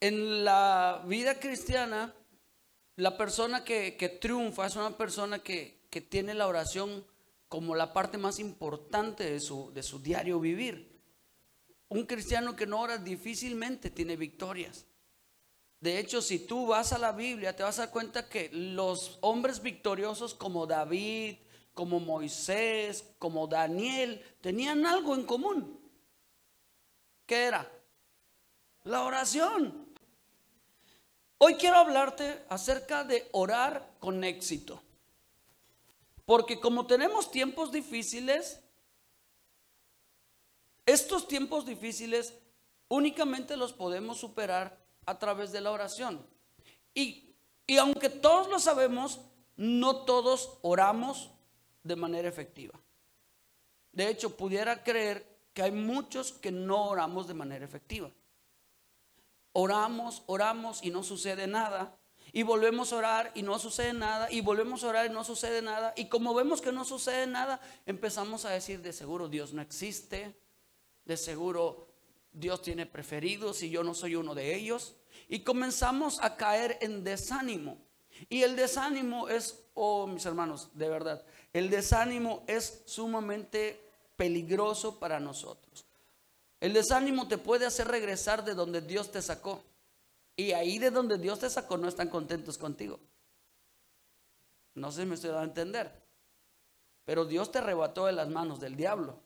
en la vida cristiana, la persona que, triunfa es una persona que, que, tiene la oración como la parte más importante de su, de su diario vivir. Un cristiano que no ora difícilmente tiene victorias. De hecho, si tú vas a la Biblia, te vas a dar cuenta que los hombres victoriosos como David, como Moisés, como Daniel, tenían algo en común. ¿Qué era? La oración. Hoy quiero hablarte acerca de orar con éxito. Porque como tenemos tiempos difíciles, estos tiempos difíciles únicamente los podemos superar a través de la oración. Y, y aunque todos lo sabemos, no todos oramos de manera efectiva. De hecho, pudiera creer que hay muchos que no oramos de manera efectiva. Oramos, oramos y no sucede nada. Y volvemos a orar y no sucede nada. Y volvemos a orar y no sucede nada. Y como vemos que no sucede nada, empezamos a decir, de seguro Dios no existe. De seguro Dios tiene preferidos y yo no soy uno de ellos. Y comenzamos a caer en desánimo. Y el desánimo es, oh mis hermanos, de verdad, el desánimo es sumamente peligroso para nosotros. El desánimo te puede hacer regresar de donde Dios te sacó. Y ahí de donde Dios te sacó no están contentos contigo. No sé si me estoy dando a entender. Pero Dios te arrebató de las manos del diablo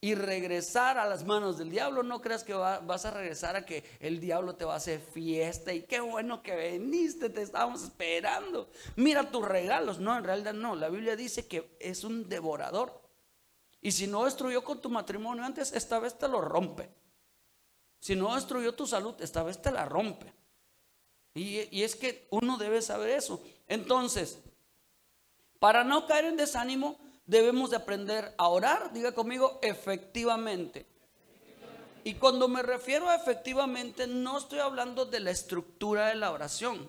y regresar a las manos del diablo. No creas que vas a regresar a que el diablo te va a hacer fiesta y qué bueno que viniste, te estábamos esperando. Mira tus regalos. No, en realidad no. La Biblia dice que es un devorador. Y si no destruyó con tu matrimonio antes, esta vez te lo rompe. Si no destruyó tu salud, esta vez te la rompe. Y, es que uno debe saber eso. Entonces, para no caer en desánimo, debemos de aprender a orar, diga conmigo, efectivamente. Y cuando me refiero a efectivamente, no estoy hablando de la estructura de la oración.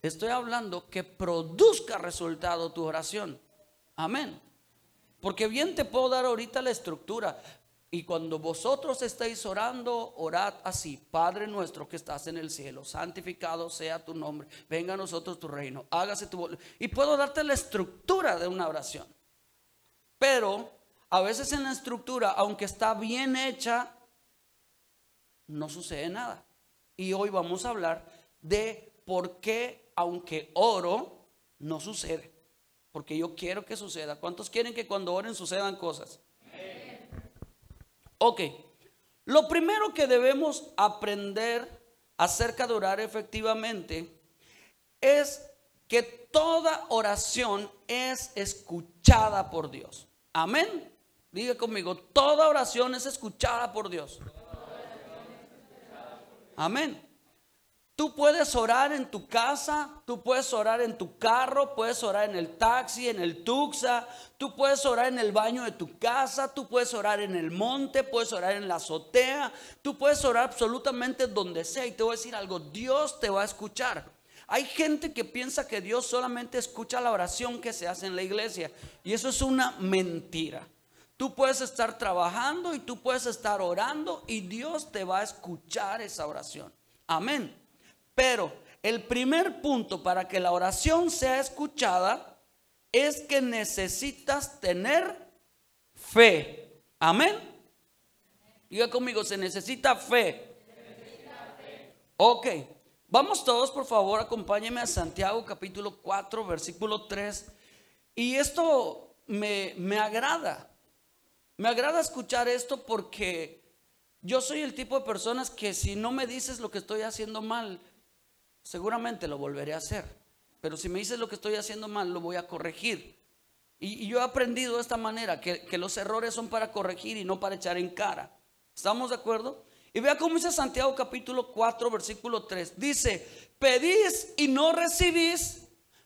Estoy hablando que produzca resultado tu oración. Amén. Porque bien te puedo dar ahorita la estructura. Y cuando vosotros estáis orando, orad así, Padre nuestro que estás en el cielo, santificado sea tu nombre, venga a nosotros tu reino, hágase tu voluntad. Y puedo darte la estructura de una oración. Pero a veces en la estructura, aunque está bien hecha, no sucede nada. Y hoy vamos a hablar de por qué, aunque oro, no sucede. Porque yo quiero que suceda. ¿Cuántos quieren que cuando oren sucedan cosas? Ok. Lo primero que debemos aprender acerca de orar efectivamente es que toda oración es escuchada por Dios. Amén. Diga conmigo, toda oración es escuchada por Dios. Amén. Tú puedes orar en tu casa, tú puedes orar en tu carro, puedes orar en el taxi, en el tuxa, tú puedes orar en el baño de tu casa, tú puedes orar en el monte, puedes orar en la azotea, tú puedes orar absolutamente donde sea. Y te voy a decir algo, Dios te va a escuchar. Hay gente que piensa que Dios solamente escucha la oración que se hace en la iglesia y eso es una mentira. Tú puedes estar trabajando y tú puedes estar orando y Dios te va a escuchar esa oración. Amén. Pero el primer punto para que la oración sea escuchada es que necesitas tener fe. Amén. Diga conmigo, se necesita fe. Ok. Vamos todos, por favor, acompáñenme a Santiago capítulo 4, versículo 3. Y esto me, me agrada. Me agrada escuchar esto porque yo soy el tipo de personas que si no me dices lo que estoy haciendo mal, seguramente lo volveré a hacer. Pero si me dices lo que estoy haciendo mal, lo voy a corregir. Y, yo he aprendido de esta manera, que, que los errores son para corregir y no para echar en cara. ¿Estamos de acuerdo? Y vea cómo dice Santiago capítulo 4, versículo 3. Dice, pedís y no recibís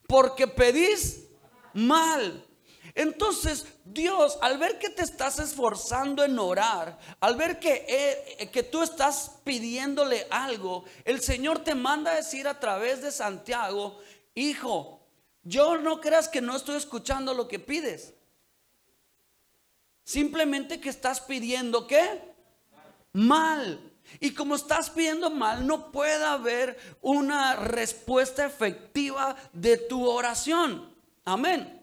porque pedís mal. Entonces Dios, al ver que te estás esforzando en orar, al ver que, eh, que tú estás pidiéndole algo, el Señor te manda a decir a través de Santiago, hijo, yo no creas que no estoy escuchando lo que pides. Simplemente que estás pidiendo qué? mal. Y como estás pidiendo mal, no puede haber una respuesta efectiva de tu oración. Amén.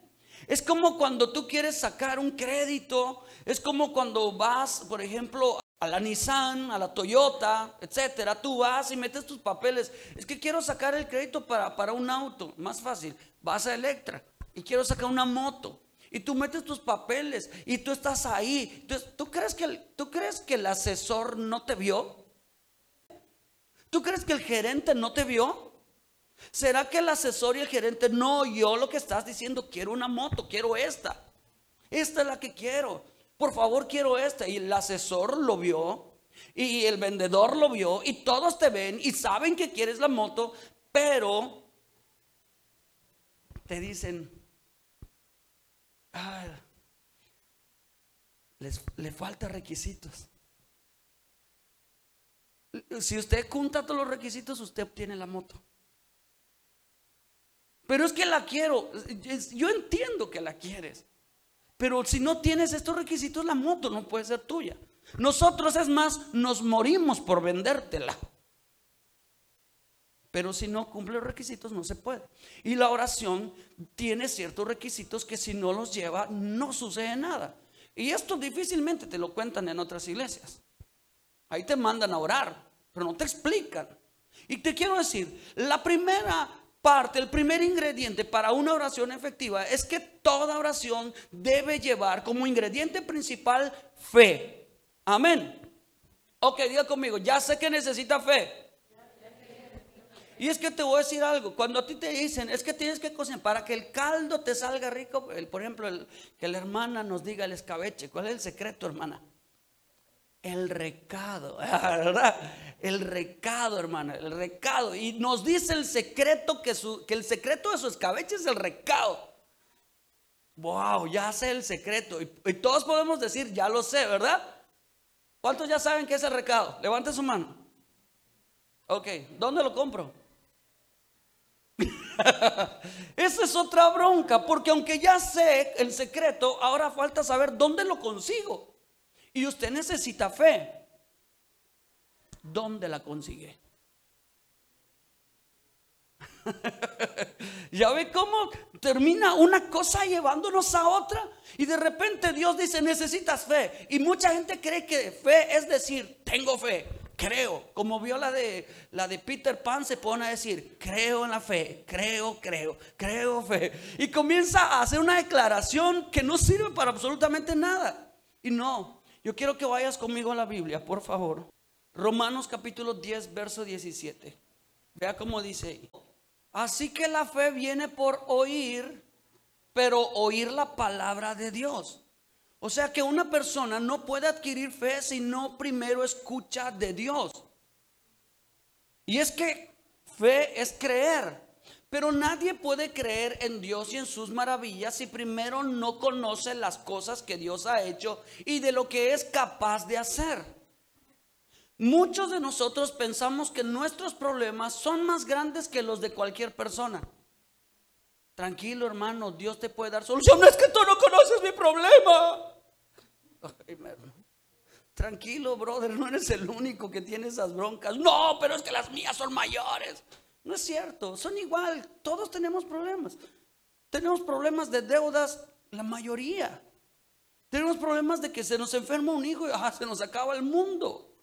Es como cuando tú quieres sacar un crédito, es como cuando vas, por ejemplo, a la Nissan, a la Toyota, etcétera, tú vas y metes tus papeles. Es que quiero sacar el crédito para, para un auto, más fácil. Vas a Electra y quiero sacar una moto. Y tú metes tus papeles y tú estás ahí. ¿tú, crees que ¿Tú crees que el asesor no te vio? ¿Tú crees que el gerente no te vio? ¿Será que el asesor y el gerente no oyó lo que estás diciendo? Quiero una moto, quiero esta. Esta es la que quiero. Por favor, quiero esta. Y el asesor lo vio. Y el vendedor lo vio. Y todos te ven y saben que quieres la moto. Pero te dicen, ah, les, le falta requisitos. Si usted junta todos los requisitos, usted obtiene la moto. Pero es que la quiero. Yo entiendo que la quieres. Pero si no tienes estos requisitos, la moto no puede ser tuya. Nosotros, es más, nos morimos por vendértela. Pero si no cumple los requisitos, no se puede. Y la oración tiene ciertos requisitos que si no los lleva, no sucede nada. Y esto difícilmente te lo cuentan en otras iglesias. Ahí te mandan a orar, pero no te explican. Y te quiero decir, la primera parte, el primer ingrediente para una oración efectiva es que toda oración debe llevar como ingrediente principal fe. Amén. Ok, diga conmigo, ya sé que necesita fe. Y es que te voy a decir algo, cuando a ti te dicen, es que tienes que cocinar, para que el caldo te salga rico, por ejemplo, que la hermana nos diga el escabeche, ¿cuál es el secreto, hermana? El recado, ¿verdad? El recado, hermana, el recado. Y nos dice el secreto que, su, que el secreto de su escabeche es el recado. Wow, ya sé el secreto. Y, y, todos podemos decir, ya lo sé, ¿verdad? ¿Cuántos ya saben qué es el recado? Levante su mano. Ok, ¿dónde lo compro? Esa es otra bronca, porque aunque ya sé el secreto, ahora falta saber dónde lo consigo. Y usted necesita fe. ¿Dónde la consigue? ya ve cómo termina una cosa llevándonos a otra. Y de repente Dios dice, necesitas fe. Y mucha gente cree que fe es decir, tengo fe creo. Como vio la de, la de Peter Pan, se pone a decir, creo en la fe, creo, creo, creo fe. Y comienza a hacer una declaración que no sirve para absolutamente nada. Y no, yo quiero que vayas conmigo a la Biblia, por favor. Romanos capítulo 10, verso 17. Vea cómo dice. Así que la fe viene por oír, pero oír la palabra de Dios. O sea que una persona no puede adquirir fe si no primero escucha de Dios. Y es que fe es creer. Pero nadie puede creer en Dios y en sus maravillas si primero no conoce las cosas que Dios ha hecho y de lo que es capaz de hacer. Muchos de nosotros pensamos que nuestros problemas son más grandes que los de cualquier persona. Tranquilo hermano, Dios te puede dar solución. No es que tú no conoces mi problema. Tranquilo, brother, no eres el único que tiene esas broncas. No, pero es que las mías son mayores. No es cierto, son igual, todos tenemos problemas. Tenemos problemas de deudas, la mayoría. Tenemos problemas de que se nos enferma un hijo y se nos acaba el mundo.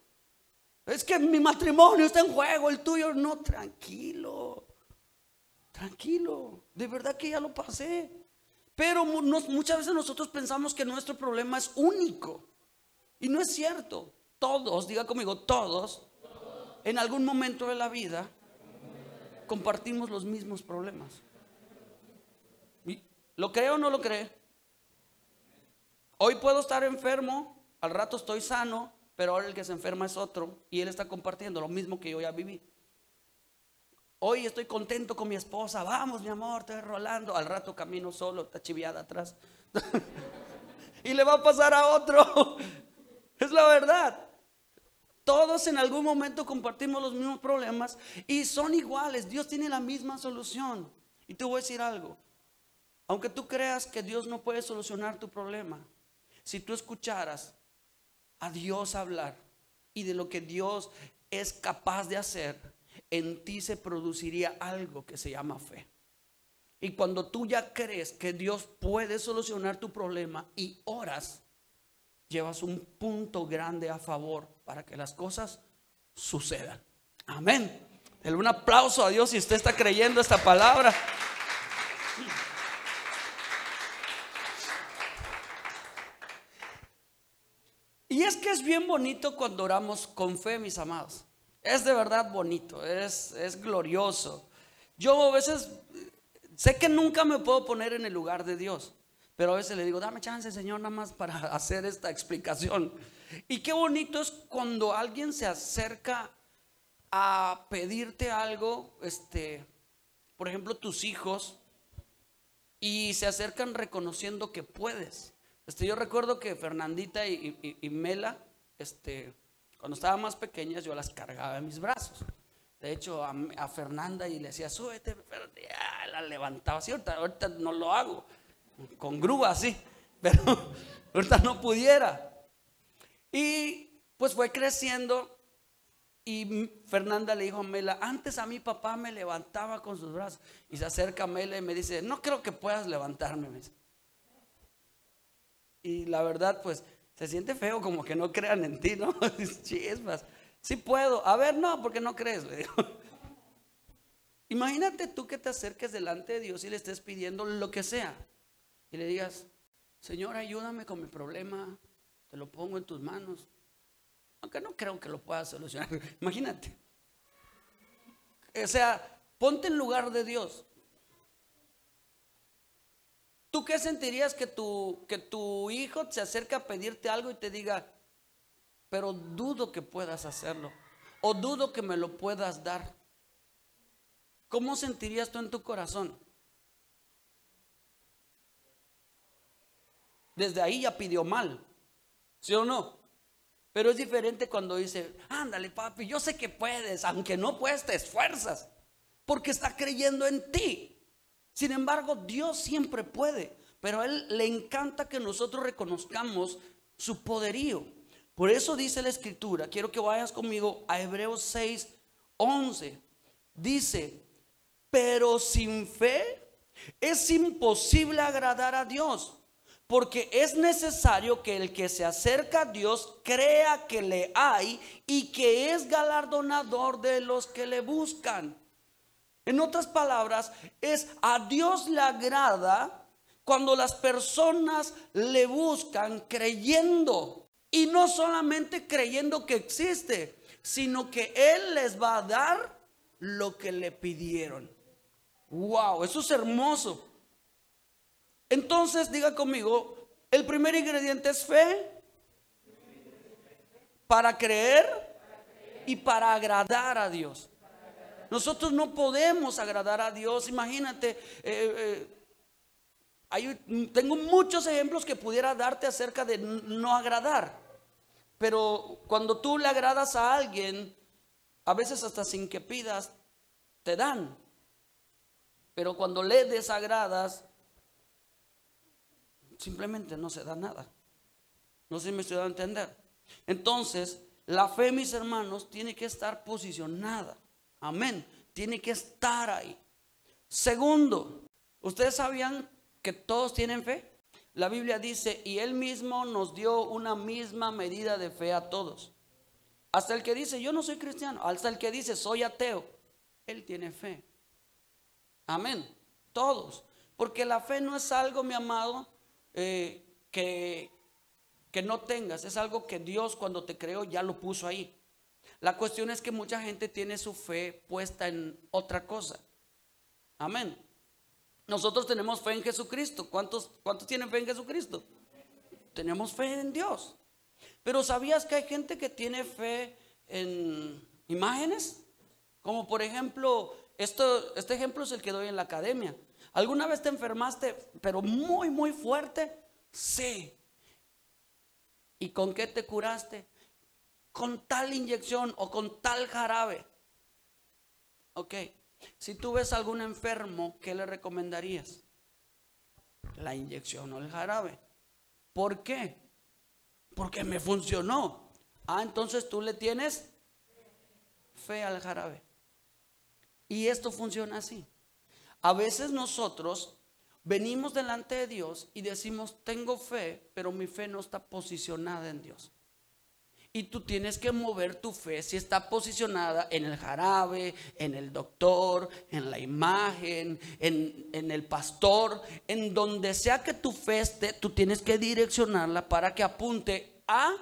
Es que mi matrimonio está en juego, el tuyo no, tranquilo. Tranquilo, de verdad que ya lo pasé. Pero muchas veces nosotros pensamos que nuestro problema es único. Y no es cierto. Todos, diga conmigo, todos, en algún momento de la vida compartimos los mismos problemas. ¿Lo cree o no lo cree? Hoy puedo estar enfermo, al rato estoy sano, pero ahora el que se enferma es otro y él está compartiendo lo mismo que yo ya viví. Hoy estoy contento con mi esposa, vamos mi amor, estoy rolando. Al rato camino solo, está chiviada atrás. y le va a pasar a otro. es la verdad. Todos en algún momento compartimos los mismos problemas y son iguales. Dios tiene la misma solución. Y te voy a decir algo. Aunque tú creas que Dios no puede solucionar tu problema, si tú escucharas a Dios hablar y de lo que Dios es capaz de hacer, en ti se produciría algo que se llama fe. Y cuando tú ya crees que Dios puede solucionar tu problema y oras, llevas un punto grande a favor para que las cosas sucedan. Amén. Un aplauso a Dios si usted está creyendo esta palabra. Y es que es bien bonito cuando oramos con fe, mis amados. Es de verdad bonito, es, es glorioso. Yo a veces sé que nunca me puedo poner en el lugar de Dios, pero a veces le digo, dame chance, Señor, nada más para hacer esta explicación. Y qué bonito es cuando alguien se acerca a pedirte algo, este, por ejemplo, tus hijos, y se acercan reconociendo que puedes. Este, yo recuerdo que Fernandita y, Mela, este, cuando estaban más pequeñas, yo las cargaba en mis brazos. De hecho, a, Fernanda y le decía, súbete, pero la levantaba así. Ahorita, no lo hago, con grúa así, pero ahorita no pudiera. Y pues fue creciendo y Fernanda le dijo a Mela, antes a mi papá me levantaba con sus brazos. Y se acerca a Mela y me dice, no creo que puedas levantarme. Y la verdad, pues, se siente feo como que no crean en ti, ¿no? Chispas. Sí puedo. A ver, no, porque no crees, le digo. Imagínate tú que te acerques delante de Dios y le estés pidiendo lo que sea. Y le digas, Señor, ayúdame con mi problema. Te lo pongo en tus manos. Aunque no creo que lo pueda solucionar. Imagínate. O sea, ponte en lugar de Dios. ¿Tú qué sentirías que tu, que tu hijo se acerque a pedirte algo y te diga, pero dudo que puedas hacerlo? O dudo que me lo puedas dar. ¿Cómo sentirías tú en tu corazón? Desde ahí ya pidió mal. ¿Sí o no? Pero es diferente cuando dice, ándale papi, yo sé que puedes, aunque no puedes, te esfuerzas, porque está creyendo en ti. Sin embargo, Dios siempre puede, pero a Él le encanta que nosotros reconozcamos su poderío. Por eso dice la escritura, quiero que vayas conmigo a Hebreos 6, 11. Dice, pero sin fe es imposible agradar a Dios. Porque es necesario que el que se acerca a Dios crea que le hay y que es galardonador de los que le buscan. En otras palabras, es a Dios le agrada cuando las personas le buscan creyendo. Y no solamente creyendo que existe, sino que Él les va a dar lo que le pidieron. Wow, eso es hermoso. Entonces, diga conmigo, el primer ingrediente es fe para creer y para agradar a Dios. Nosotros no podemos agradar a Dios. Imagínate, eh, eh, tengo muchos ejemplos que pudiera darte acerca de no agradar. Pero cuando tú le agradas a alguien, a veces hasta sin que pidas, te dan. Pero cuando le desagradas, simplemente no se da nada. No sé si me estoy dando a entender. Entonces, la fe, mis hermanos, tiene que estar posicionada. Amén. Tiene que estar ahí. Segundo, ¿ustedes sabían que todos tienen fe? La Biblia dice, y Él mismo nos dio una misma medida de fe a todos. Hasta el que dice, yo no soy cristiano, hasta el que dice, soy ateo, Él tiene fe. Amén. Todos. Porque la fe no es algo, mi amado, eh, que, que no tengas, es algo que Dios cuando te creó ya lo puso ahí. La cuestión es que mucha gente tiene su fe puesta en otra cosa. Amén. Nosotros tenemos fe en Jesucristo. ¿Cuántos, ¿Cuántos tienen fe en Jesucristo? Tenemos fe en Dios. Pero ¿sabías que hay gente que tiene fe en imágenes? Como por ejemplo, esto, este ejemplo es el que doy en la academia. ¿Alguna vez te enfermaste, pero muy, muy fuerte? Sí. ¿Y con qué te curaste? Con tal inyección o con tal jarabe. Ok. Si tú ves a algún enfermo, ¿qué le recomendarías? La inyección o el jarabe. ¿Por qué? Porque me funcionó. Ah, entonces tú le tienes fe al jarabe. Y esto funciona así. A veces nosotros venimos delante de Dios y decimos, tengo fe, pero mi fe no está posicionada en Dios. Y tú tienes que mover tu fe si está posicionada en el jarabe, en el doctor, en la imagen, en, el pastor, en donde sea que tu fe esté, tú tienes que direccionarla para que apunte a,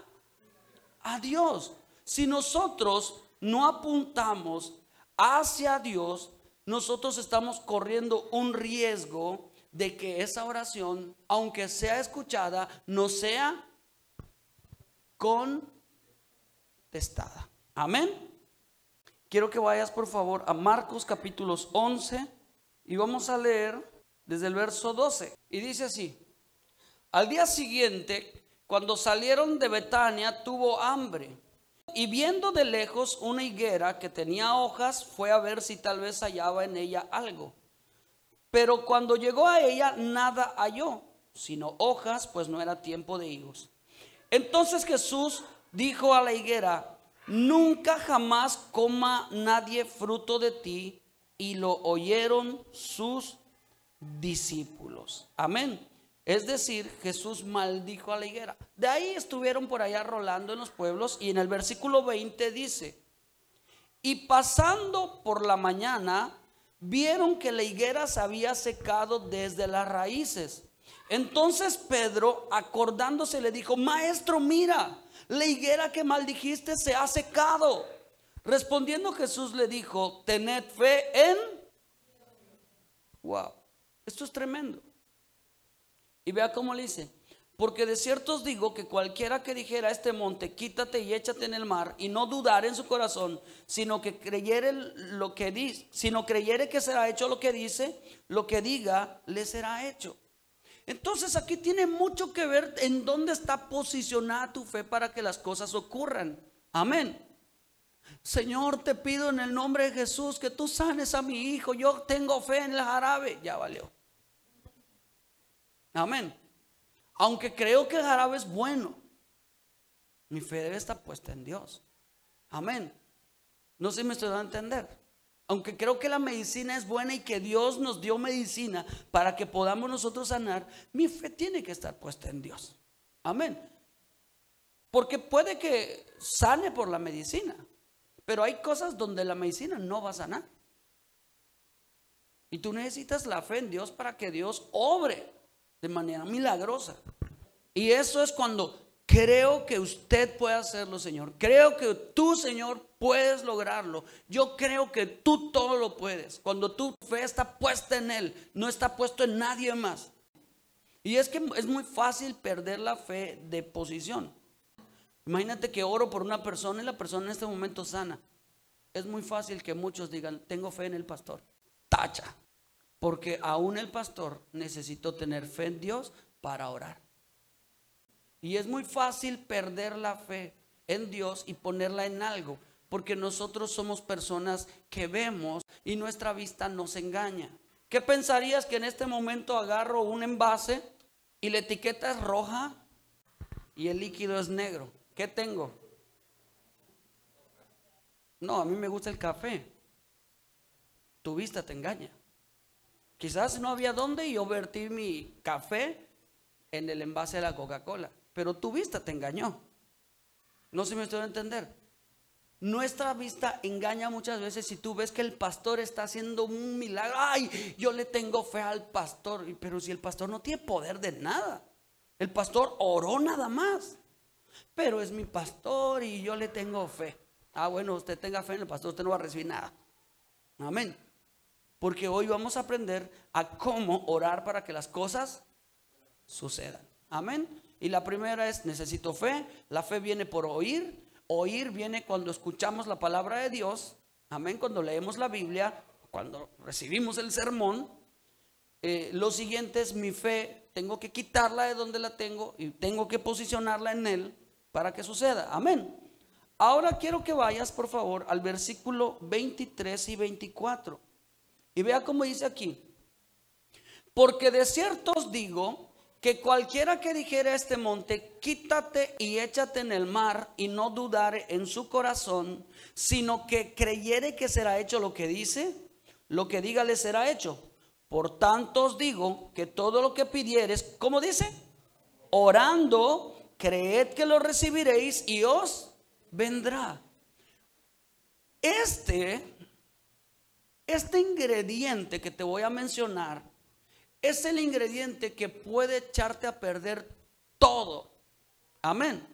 a Dios. Si nosotros no apuntamos hacia Dios, nosotros estamos corriendo un riesgo de que esa oración, aunque sea escuchada, no sea contestada. Amén. Quiero que vayas por favor a Marcos capítulos 11 y vamos a leer desde el verso 12. Y dice así, al día siguiente, cuando salieron de Betania, tuvo hambre y viendo de lejos una higuera que tenía hojas, fue a ver si tal vez hallaba en ella algo. Pero cuando llegó a ella, nada halló, sino hojas, pues no era tiempo de higos. Entonces Jesús dijo a la higuera, nunca jamás coma nadie fruto de ti. Y lo oyeron sus discípulos. Amén. Es decir, Jesús maldijo a la higuera. De ahí estuvieron por allá rolando en los pueblos y en el versículo 20 dice, y pasando por la mañana, vieron que la higuera se había secado desde las raíces. Entonces Pedro, acordándose, le dijo, maestro, mira, la higuera que maldijiste se ha secado. Respondiendo Jesús le dijo, tened fe en... Wow, esto es tremendo. Y vea cómo le dice, porque de cierto os digo que cualquiera que dijera a este monte, quítate y échate en el mar, y no dudar en su corazón, sino que creyere lo que dice, sino creyere que será hecho lo que dice, lo que diga, le será hecho. Entonces aquí tiene mucho que ver en dónde está posicionada tu fe para que las cosas ocurran. Amén. Señor, te pido en el nombre de Jesús que tú sanes a mi hijo. Yo tengo fe en el jarabe. Ya valió. Amén. Aunque creo que el jarabe es bueno, mi fe debe estar puesta en Dios. Amén. No sé si me estoy dando a entender. Aunque creo que la medicina es buena y que Dios nos dio medicina para que podamos nosotros sanar, mi fe tiene que estar puesta en Dios. Amén. Porque puede que sane por la medicina, pero hay cosas donde la medicina no va a sanar. Y tú necesitas la fe en Dios para que Dios obre de manera milagrosa. Y eso es cuando creo que usted puede hacerlo, Señor. Creo que tú, Señor, puedes lograrlo. Yo creo que tú todo lo puedes. Cuando tu fe está puesta en Él, no está puesto en nadie más. Y es que es muy fácil perder la fe de posición. Imagínate que oro por una persona y la persona en este momento sana. Es muy fácil que muchos digan, tengo fe en el pastor. Tacha. Porque aún el pastor necesitó tener fe en Dios para orar. Y es muy fácil perder la fe en Dios y ponerla en algo, porque nosotros somos personas que vemos y nuestra vista nos engaña. ¿Qué pensarías que en este momento agarro un envase y la etiqueta es roja y el líquido es negro? ¿Qué tengo? No, a mí me gusta el café. Tu vista te engaña. Quizás no había dónde y yo vertí mi café en el envase de la Coca-Cola, pero tu vista te engañó. No si me estoy a entender. Nuestra vista engaña muchas veces si tú ves que el pastor está haciendo un milagro. Ay, yo le tengo fe al pastor, pero si el pastor no tiene poder de nada. El pastor oró nada más. Pero es mi pastor y yo le tengo fe. Ah, bueno, usted tenga fe en el pastor, usted no va a recibir nada. Amén. Porque hoy vamos a aprender a cómo orar para que las cosas sucedan. Amén. Y la primera es, necesito fe. La fe viene por oír. Oír viene cuando escuchamos la palabra de Dios. Amén. Cuando leemos la Biblia, cuando recibimos el sermón. Eh, lo siguiente es mi fe. Tengo que quitarla de donde la tengo y tengo que posicionarla en Él para que suceda. Amén. Ahora quiero que vayas, por favor, al versículo 23 y 24. Y vea cómo dice aquí. Porque de cierto os digo que cualquiera que dijera este monte, quítate y échate en el mar, y no dudare en su corazón, sino que creyere que será hecho lo que dice, lo que diga le será hecho. Por tanto os digo que todo lo que pidieres, ¿cómo dice? Orando, creed que lo recibiréis y os vendrá. Este, este ingrediente que te voy a mencionar, es el ingrediente que puede echarte a perder todo. Amén.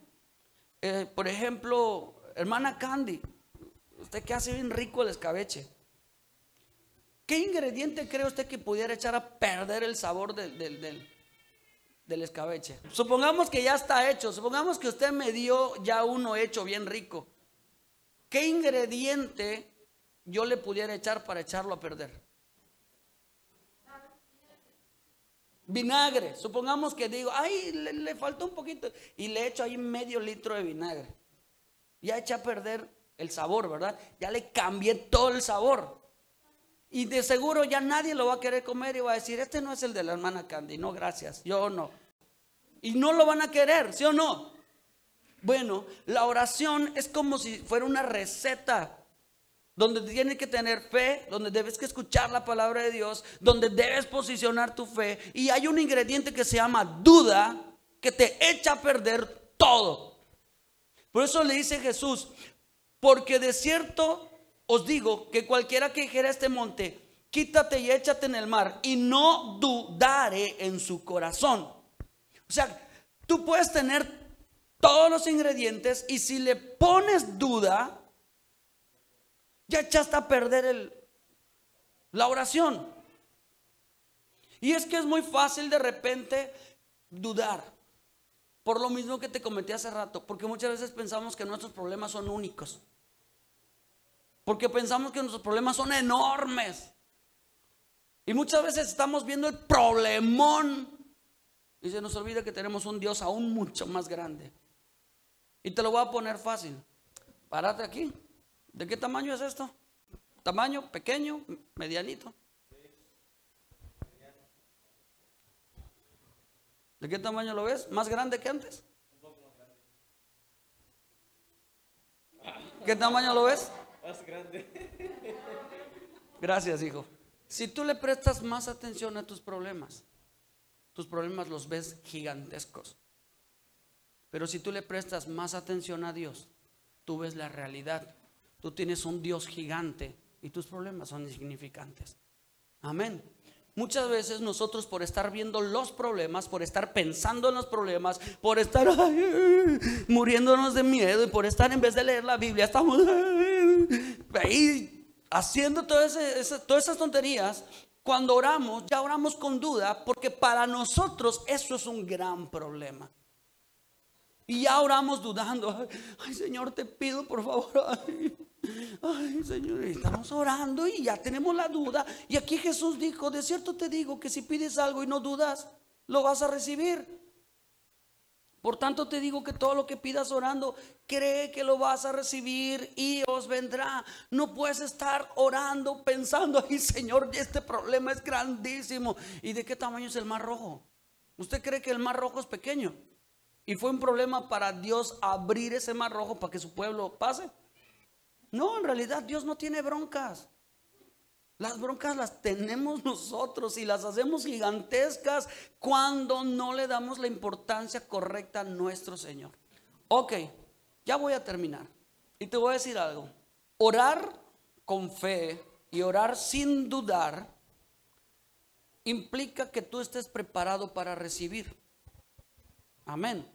Eh, por ejemplo, hermana Candy, usted que hace bien rico el escabeche. ¿Qué ingrediente cree usted que pudiera echar a perder el sabor del, del, del, escabeche? Supongamos que ya está hecho, supongamos que usted me dio ya uno hecho bien rico. ¿Qué ingrediente yo le pudiera echar para echarlo a perder? Vinagre, supongamos que digo, ay, le, faltó un poquito y le echo ahí medio litro de vinagre. Ya echa a perder el sabor, ¿verdad? Ya le cambié todo el sabor. Y de seguro ya nadie lo va a querer comer y va a decir, este no es el de la hermana Candy, no, gracias, yo no. Y no lo van a querer, ¿sí o no? Bueno, la oración es como si fuera una receta donde tienes que tener fe, donde debes que escuchar la palabra de Dios, donde debes posicionar tu fe. Y hay un ingrediente que se llama duda que te echa a perder todo. Por eso le dice Jesús, porque de cierto os digo que cualquiera que dijera este monte, quítate y échate en el mar, y no dudare en su corazón. O sea, tú puedes tener todos los ingredientes y si le pones duda, ya echaste a perder el, la oración. Y es que es muy fácil de repente dudar. Por lo mismo que te comenté hace rato, porque muchas veces pensamos que nuestros problemas son únicos. Porque pensamos que nuestros problemas son enormes. Y muchas veces estamos viendo el problemón y se nos olvida que tenemos un Dios aún mucho más grande. Y te lo voy a poner fácil. Párate aquí. ¿De qué tamaño es esto? ¿Tamaño pequeño, medianito? ¿De qué tamaño lo ves? ¿Más grande que antes? ¿Qué tamaño lo ves? Más grande. Gracias, hijo. Si tú le prestas más atención a tus problemas, tus problemas los ves gigantescos. Pero si tú le prestas más atención a Dios, tú ves la realidad Tú tienes un Dios gigante y tus problemas son insignificantes. Amén. Muchas veces nosotros por estar viendo los problemas, por estar pensando en los problemas, por estar muriéndonos de miedo y por estar en vez de leer la Biblia, estamos ahí haciendo todas esas tonterías. Cuando oramos, ya oramos con duda porque para nosotros eso es un gran problema. Y ya oramos dudando. Ay, Señor, te pido por favor. Ay, Señor, estamos orando y ya tenemos la duda. Y aquí Jesús dijo, de cierto te digo que si pides algo y no dudas, lo vas a recibir. Por tanto te digo que todo lo que pidas orando, cree que lo vas a recibir y os vendrá. No puedes estar orando pensando, ay Señor, este problema es grandísimo. ¿Y de qué tamaño es el mar rojo? ¿Usted cree que el mar rojo es pequeño? ¿Y fue un problema para Dios abrir ese mar rojo para que su pueblo pase? No, en realidad Dios no tiene broncas. Las broncas las tenemos nosotros y las hacemos gigantescas cuando no le damos la importancia correcta a nuestro Señor. Ok, ya voy a terminar. Y te voy a decir algo. Orar con fe y orar sin dudar implica que tú estés preparado para recibir. Amén.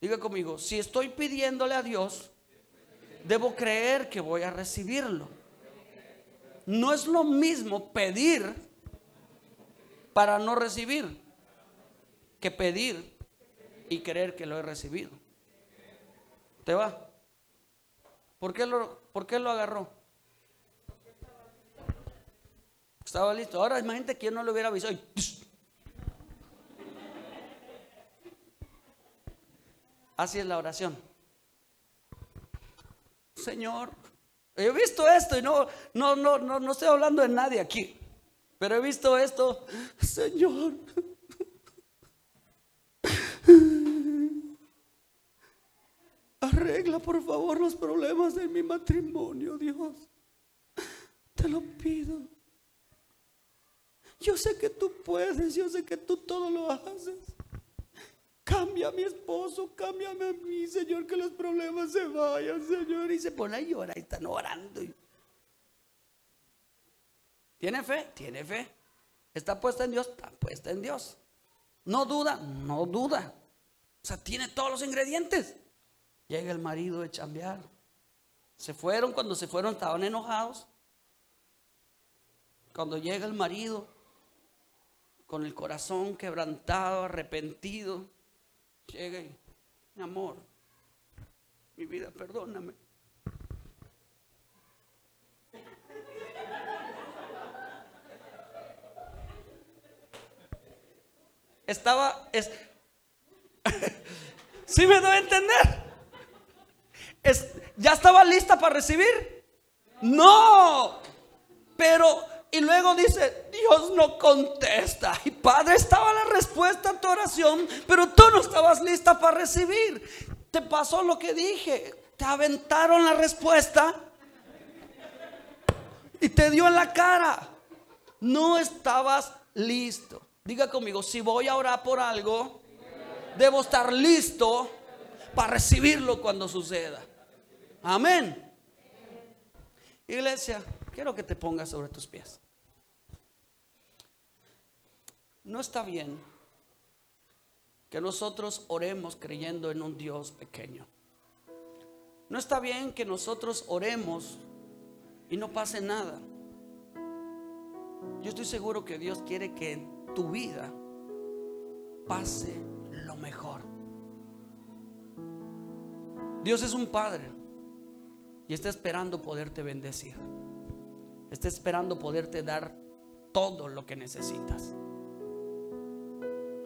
Diga conmigo, si estoy pidiéndole a Dios, debo creer que voy a recibirlo. No es lo mismo pedir para no recibir que pedir y creer que lo he recibido. ¿Te va? ¿Por qué lo, por qué lo agarró? Estaba listo. Ahora imagínate que yo no lo hubiera avisado. Así es la oración. Señor, he visto esto y no, no, no, no, no estoy hablando de nadie aquí, pero he visto esto, Señor. Arregla por favor los problemas de mi matrimonio, Dios. Te lo pido. Yo sé que tú puedes, yo sé que tú todo lo haces. Cambia a mi esposo, cámbiame a mí, Señor, que los problemas se vayan, Señor. Y se pone a llorar y están orando. ¿Tiene fe? Tiene fe. ¿Está puesta en Dios? Está puesta en Dios. No duda, no duda. O sea, tiene todos los ingredientes. Llega el marido de chambear. Se fueron, cuando se fueron estaban enojados. Cuando llega el marido, con el corazón quebrantado, arrepentido, llega y, mi amor, mi vida, perdóname. Estaba, es, ¿sí me doy a entender? Es, ¿Ya estaba lista para recibir? No, pero y luego dice, Dios no contesta. Y Padre, estaba la respuesta a tu oración, pero tú no estabas lista para recibir. Te pasó lo que dije. Te aventaron la respuesta y te dio en la cara. No estabas listo. Diga conmigo, si voy a orar por algo, debo estar listo para recibirlo cuando suceda. Amén. Iglesia, quiero que te pongas sobre tus pies. No está bien que nosotros oremos creyendo en un Dios pequeño. No está bien que nosotros oremos y no pase nada. Yo estoy seguro que Dios quiere que en tu vida pase lo mejor. Dios es un Padre y está esperando poderte bendecir. Está esperando poderte dar todo lo que necesitas.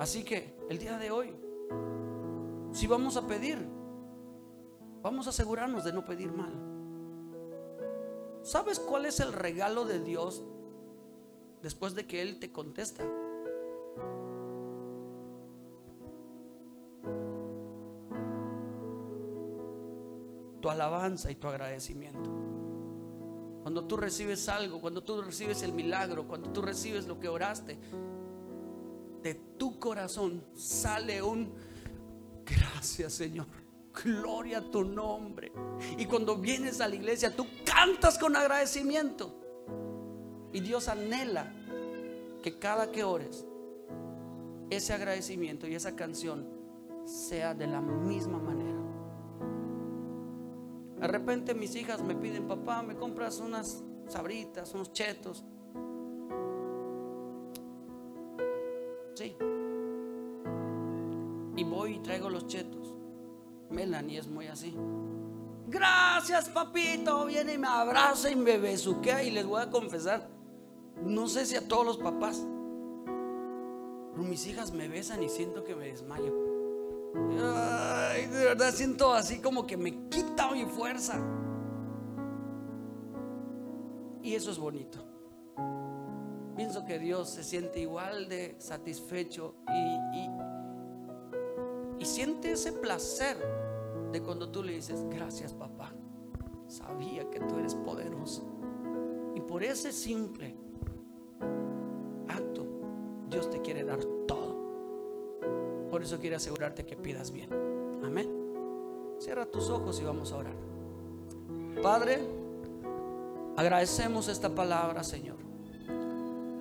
Así que el día de hoy, si vamos a pedir, vamos a asegurarnos de no pedir mal. ¿Sabes cuál es el regalo de Dios después de que Él te contesta? Tu alabanza y tu agradecimiento. Cuando tú recibes algo, cuando tú recibes el milagro, cuando tú recibes lo que oraste, de tu corazón sale un gracias Señor. Gloria a tu nombre. Y cuando vienes a la iglesia, tú cantas con agradecimiento. Y Dios anhela que cada que ores, ese agradecimiento y esa canción sea de la misma manera. De repente mis hijas me piden, papá, me compras unas sabritas, unos chetos. Sí. Y voy y traigo los chetos. Melanie es muy así. Gracias, papito. Viene y me abraza y me besuquea. Y les voy a confesar, no sé si a todos los papás, pero mis hijas me besan y siento que me desmayo. De verdad siento así como que me quita mi fuerza. Y eso es bonito pienso que Dios se siente igual de satisfecho y, y, siente ese placer de cuando tú le dices, gracias papá, sabía que tú eres poderoso. Y por ese simple eso quiere asegurarte que pidas bien. Amén. Cierra tus ojos y vamos a orar. Padre, agradecemos esta palabra, Señor.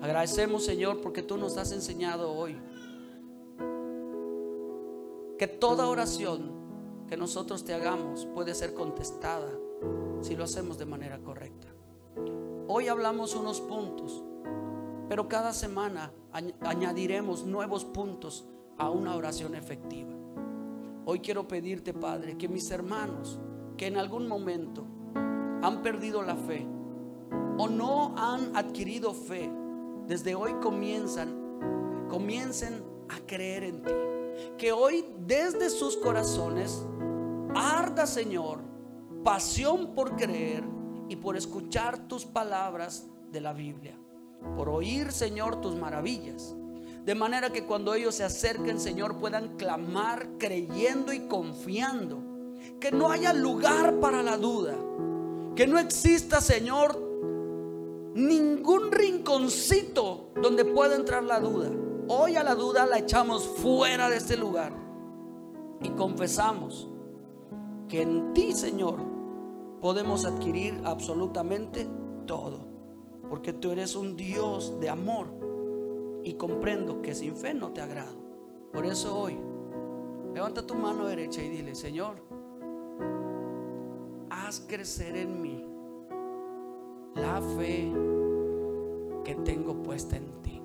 Agradecemos, Señor, porque tú nos has enseñado hoy que toda oración que nosotros te hagamos puede ser contestada si lo hacemos de manera correcta. Hoy hablamos unos puntos, pero cada semana añadiremos nuevos puntos a una oración efectiva. Hoy quiero pedirte, Padre, que mis hermanos que en algún momento han perdido la fe o no han adquirido fe, desde hoy comienzan, comiencen a creer en ti. Que hoy desde sus corazones arda, Señor, pasión por creer y por escuchar tus palabras de la Biblia. Por oír, Señor, tus maravillas. De manera que cuando ellos se acerquen, Señor, puedan clamar creyendo y confiando que no haya lugar para la duda. Que no exista, Señor, ningún rinconcito donde pueda entrar la duda. Hoy a la duda la echamos fuera de este lugar y confesamos que en ti, Señor, podemos adquirir absolutamente todo. Porque tú eres un Dios de amor y comprendo que sin fe no te agrado. Por eso hoy, levanta tu mano derecha y dile, Señor, haz crecer en mí la fe que tengo puesta en ti.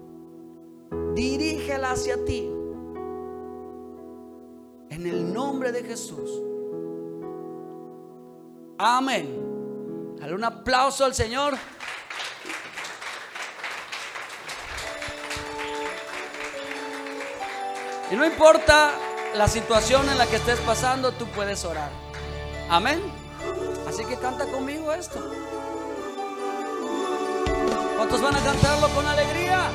Dirígela hacia ti. En el nombre de Jesús. Amén. Dale un aplauso al Señor. Y no importa la situación en la que estés pasando, tú puedes orar. Amén. Así que canta conmigo esto. ¿Cuántos van a cantarlo con alegría?